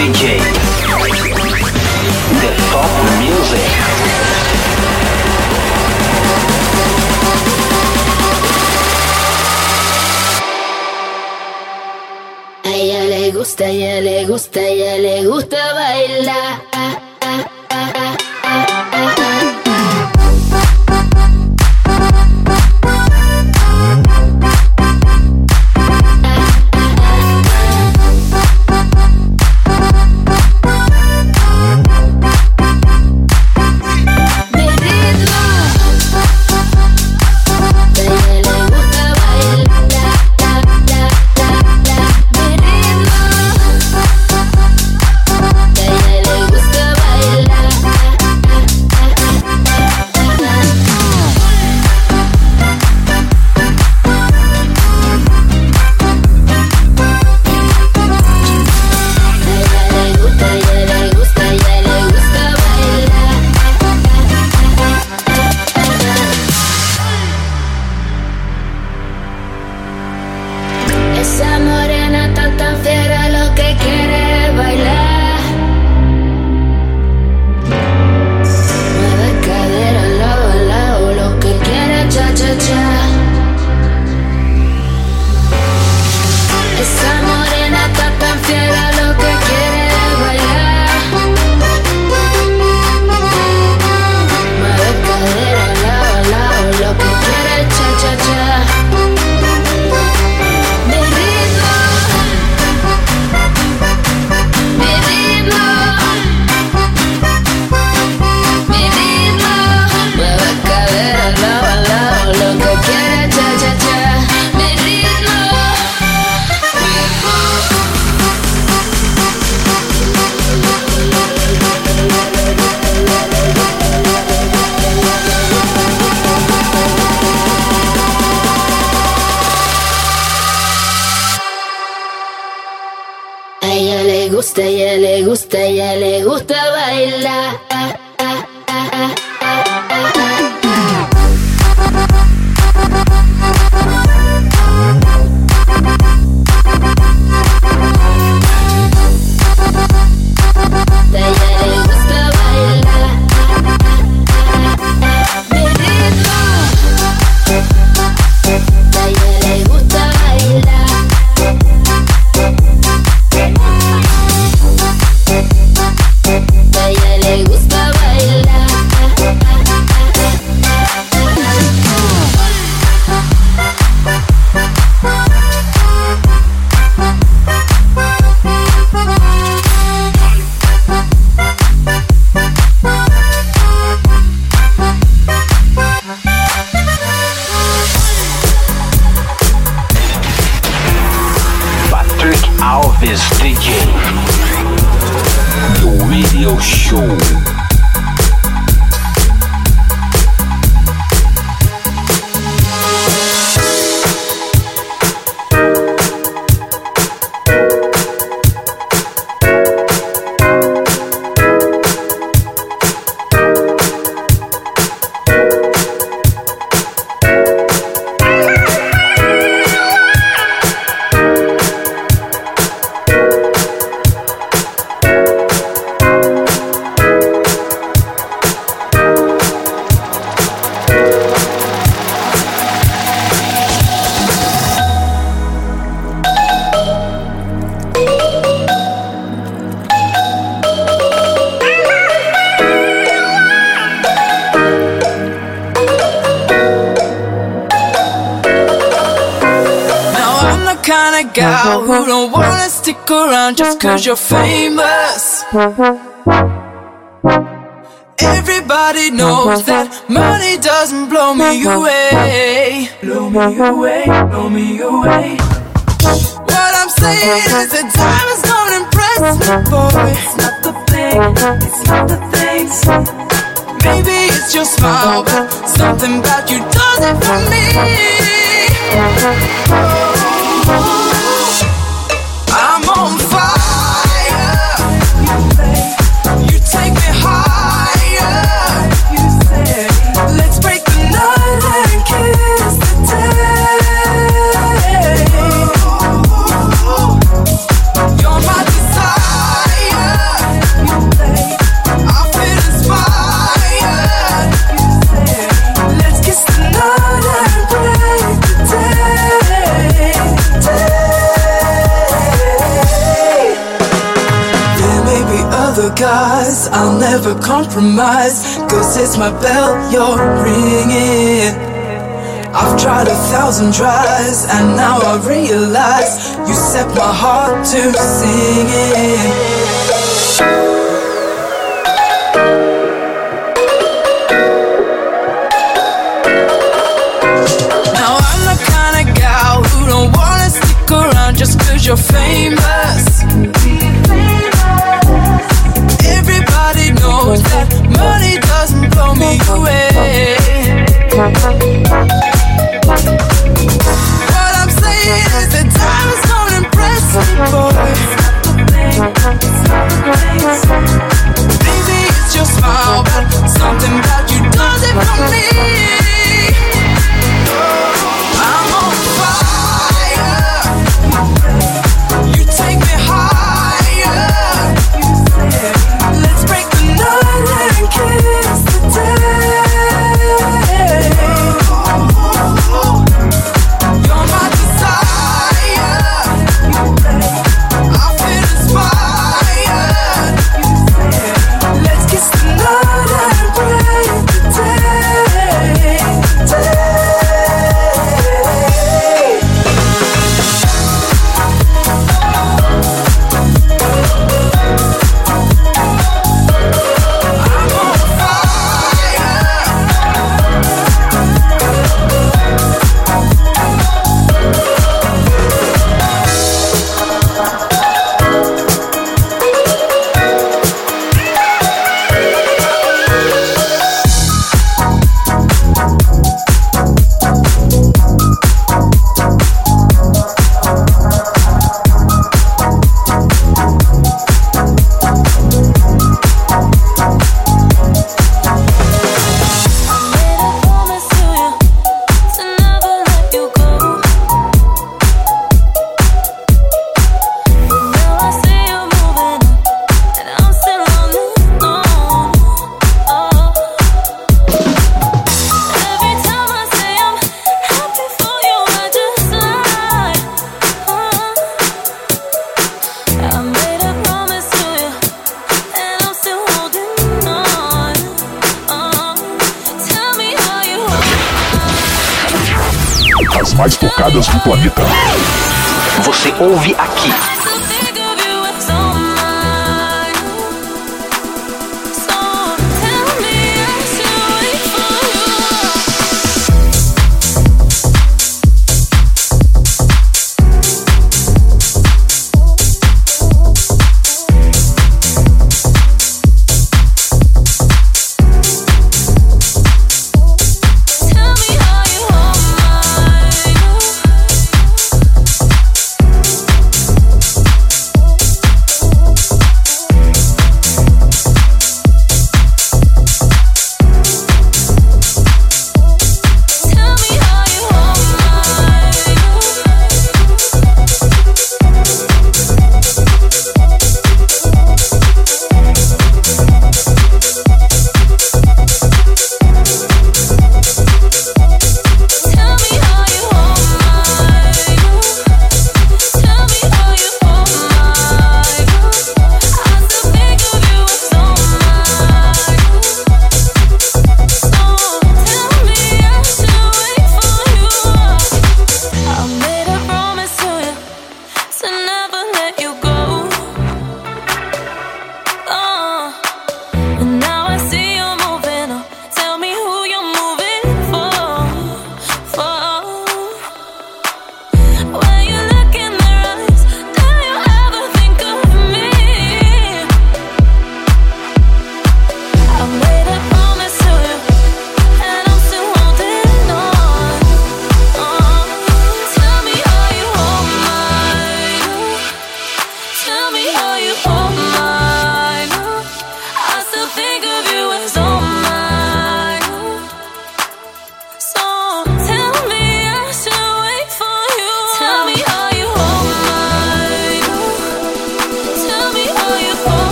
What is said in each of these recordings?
DJ. The Top Music. gusta, ya le gusta, ya le gusta bailar. Cause you're famous. Everybody knows that money doesn't blow me away. Blow me away, blow me away. What I'm saying is that time is gonna impress me, boy. It's not the thing, it's not the things. Maybe it's your smile, but something about you does it for me. I'm guys, I'll never compromise. Cause it's my bell you're ringing. I've tried a thousand tries, and now I realize you set my heart to singing. Now I'm the kind of gal who don't wanna stick around just cause you're famous.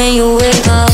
When you wake up,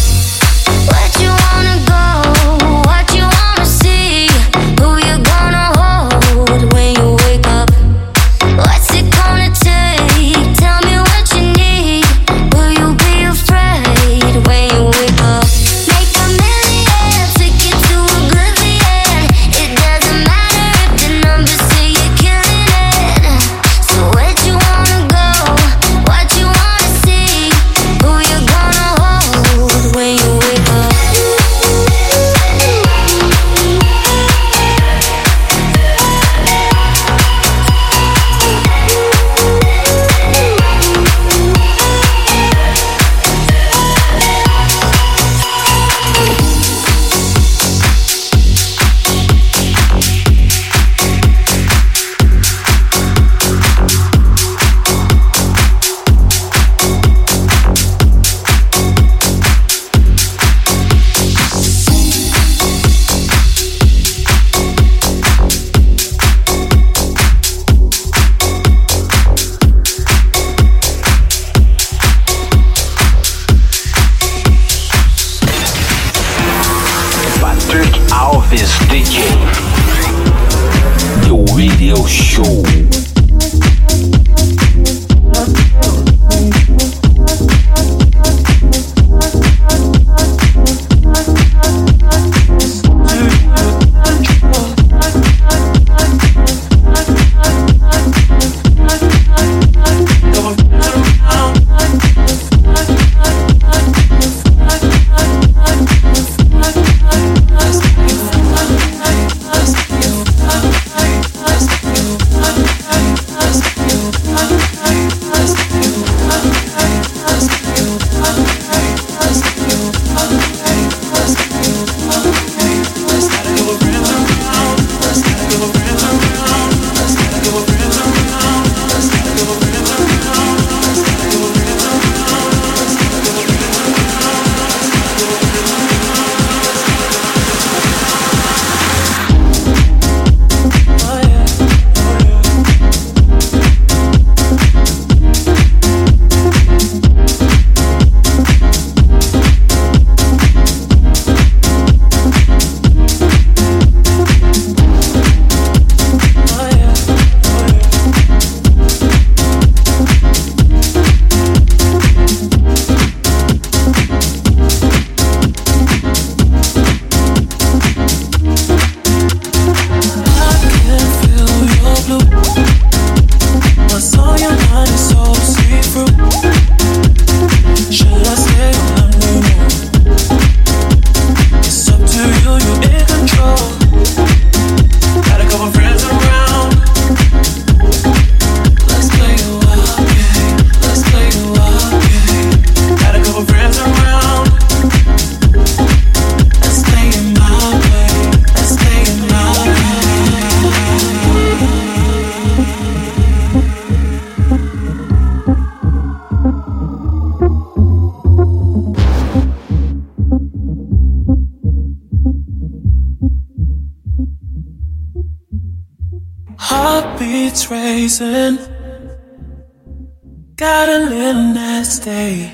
Got a little nasty.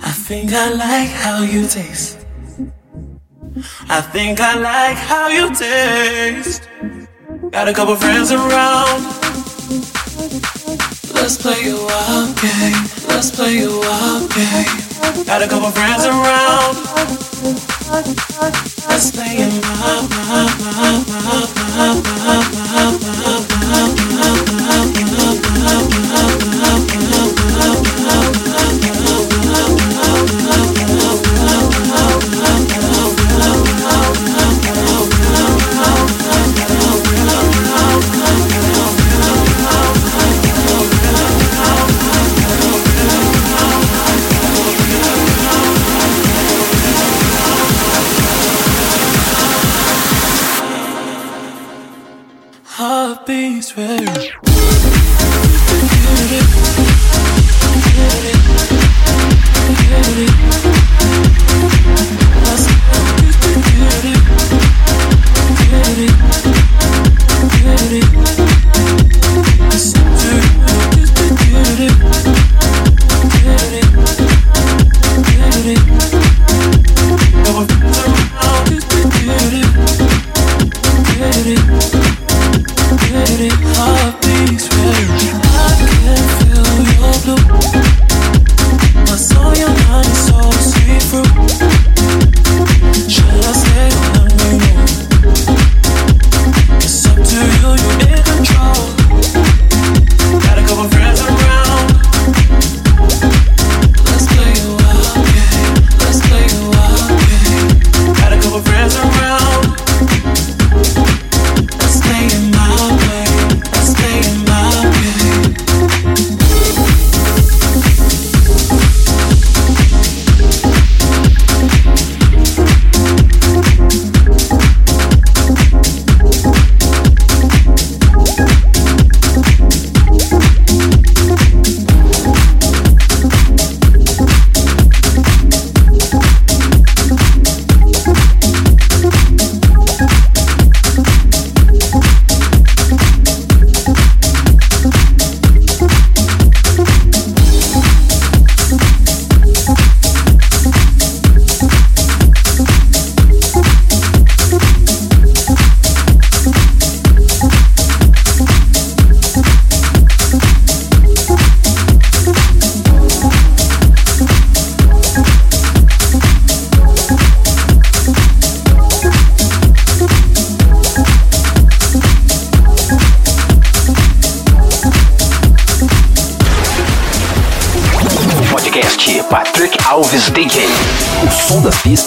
I think I like how you taste. I think I like how you taste. Got a couple friends around. Let's play a wild game. Let's play a wild game. Got a couple friends around. Let's play a wild, wild, wild, wild, wild, wild, wild,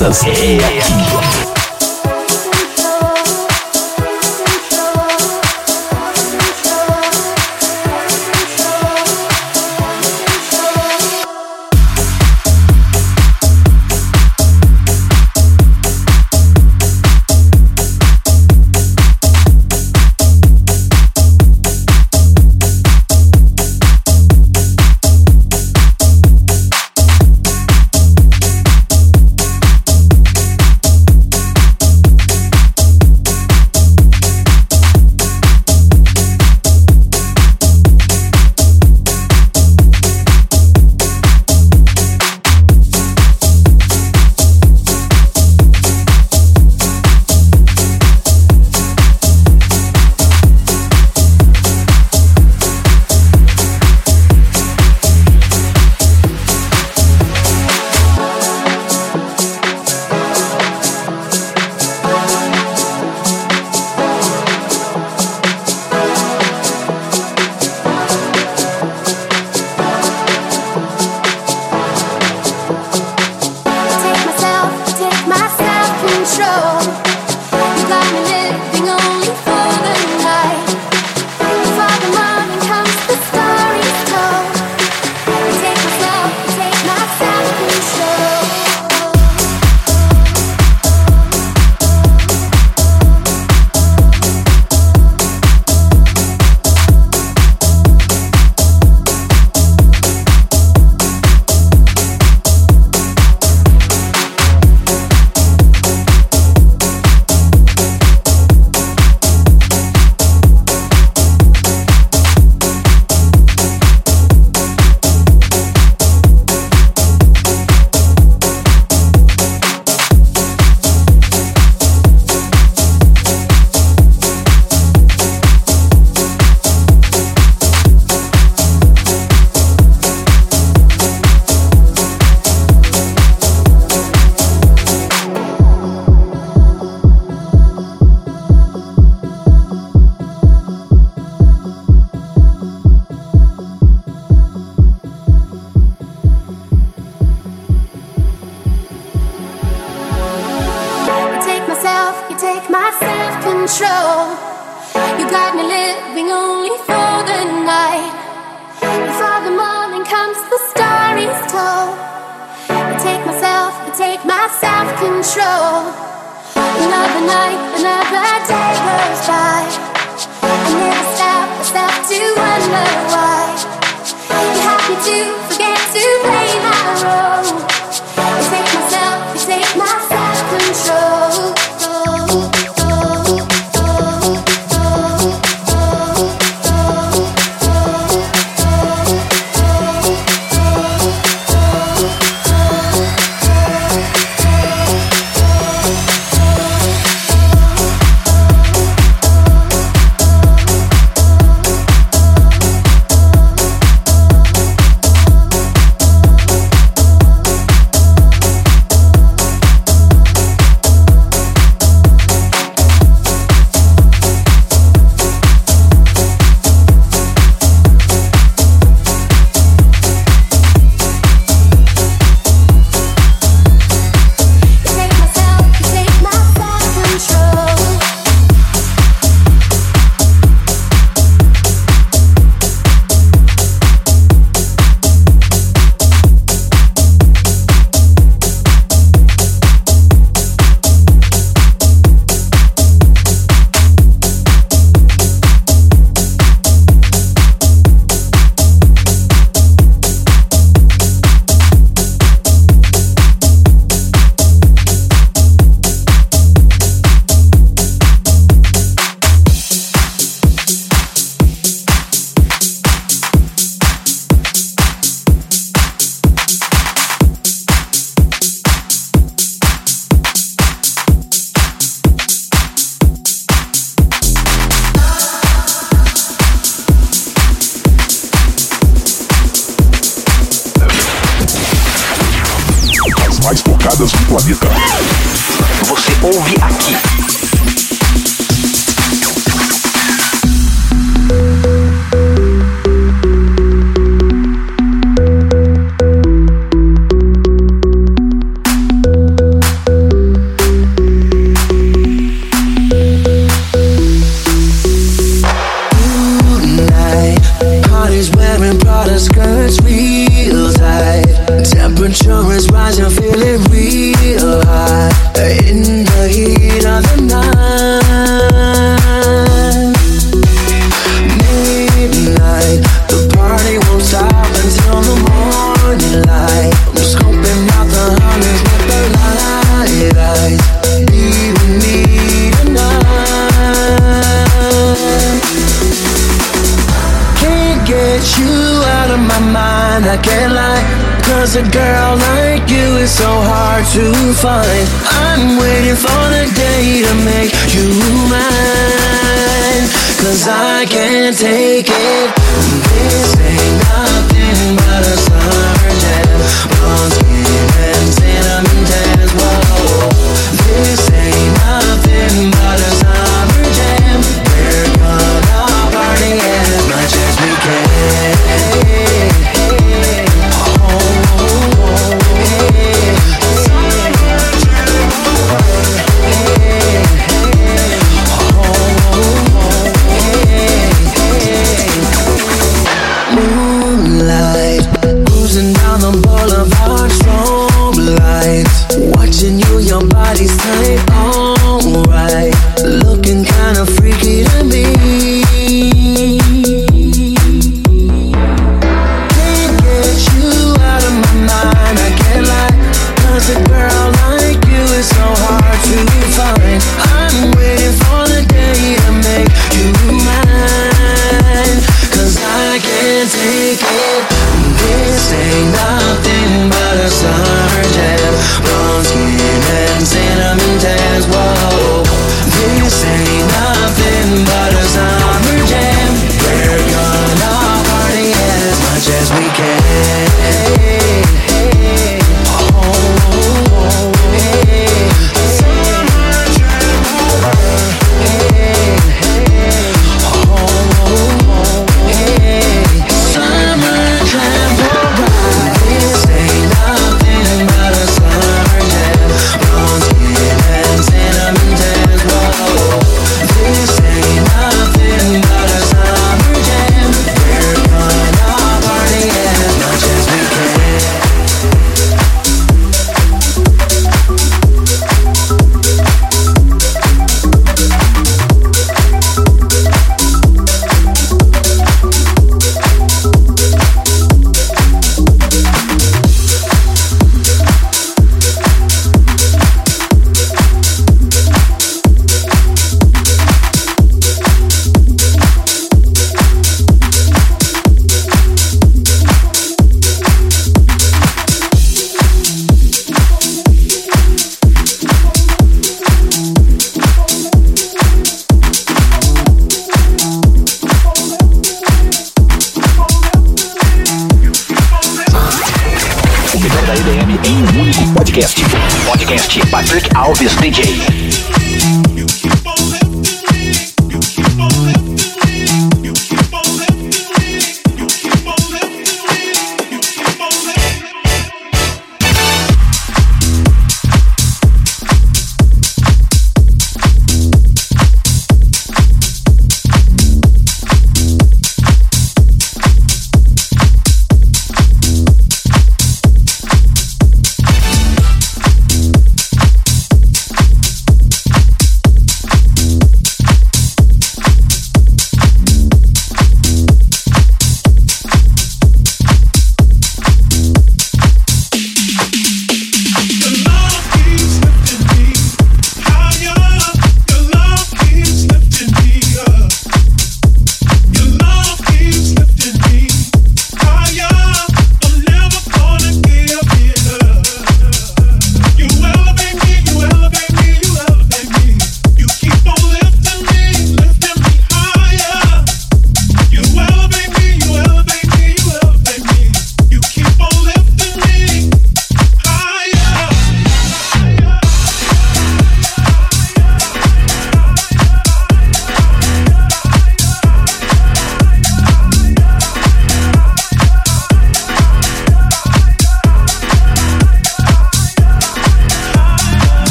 artistas. Ei, control. You got me living only for the night. Before the morning comes, the story's told. I take myself, I take my self control. Another night, another day goes by. I never stop myself to wonder why. You have me too.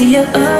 see you up.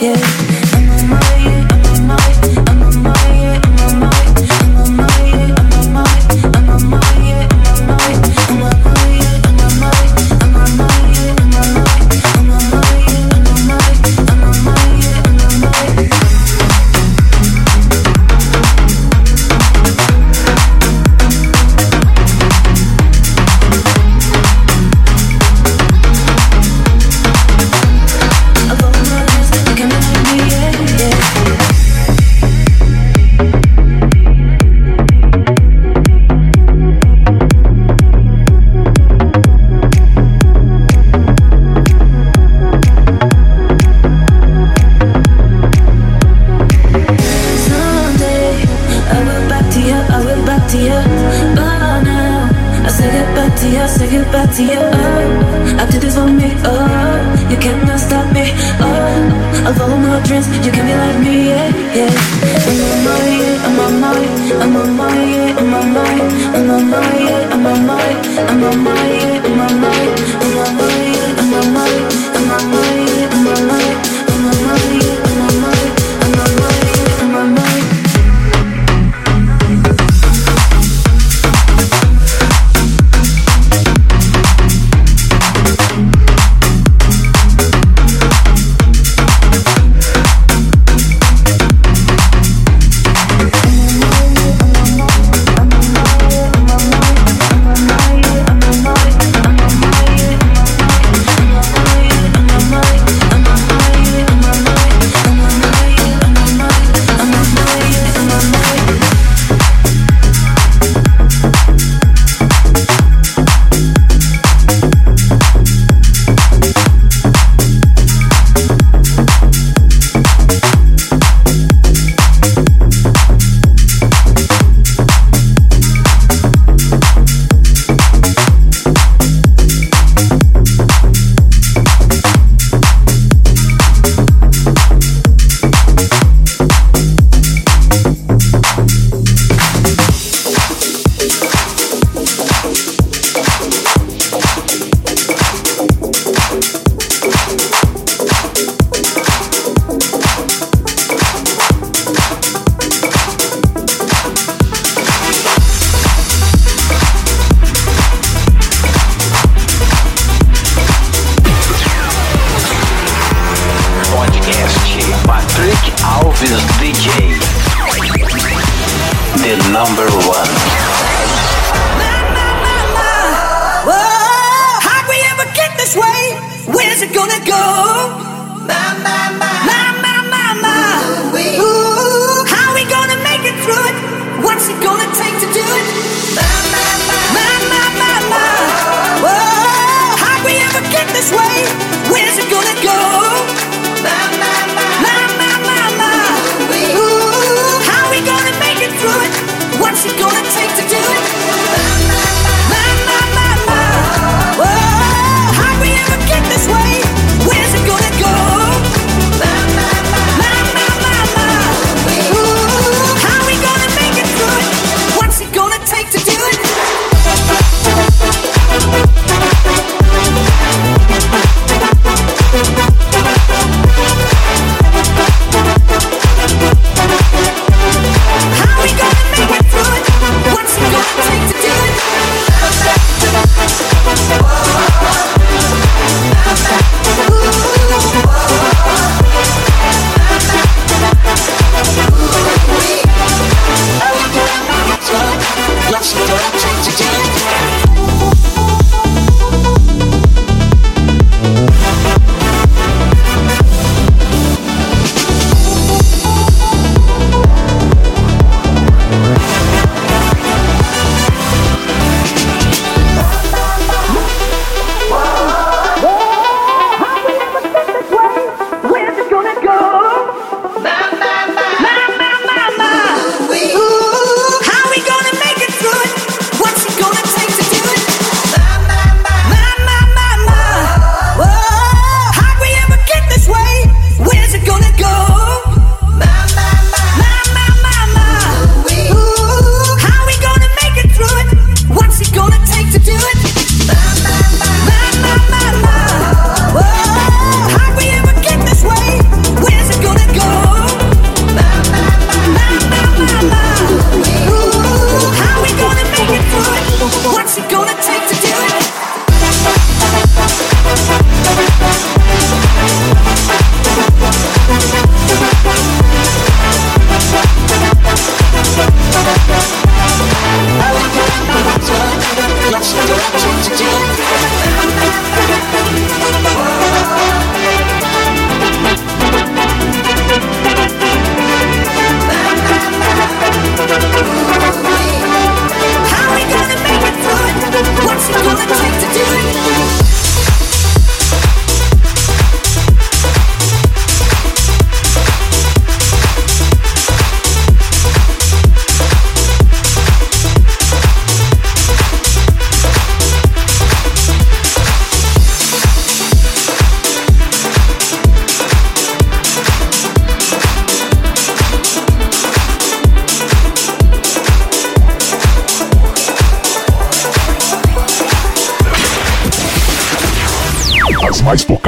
Yeah,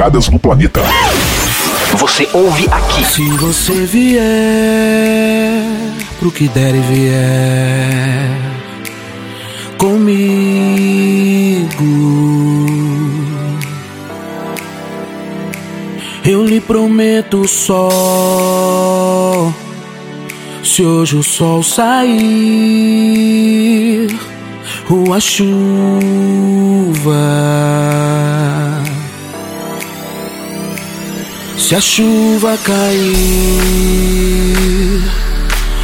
tocadas no planeta. Você ouve aqui. Se você vier pro que der e vier comigo, eu lhe prometo só. Se hoje o sol sair, ou a chuva. Se a chuva cair,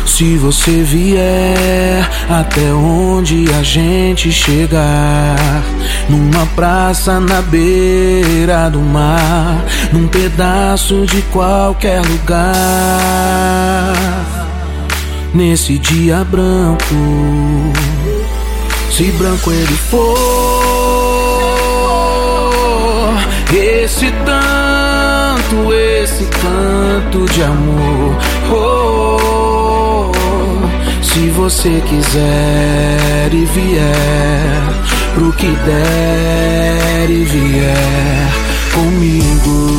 se você vier até onde a gente chegar, numa praça na beira do mar, num pedaço de qualquer lugar, nesse dia branco, se branco ele for, esse tanto, esse canto de amor. Oh, se você quiser e vier, pro que der e vier comigo.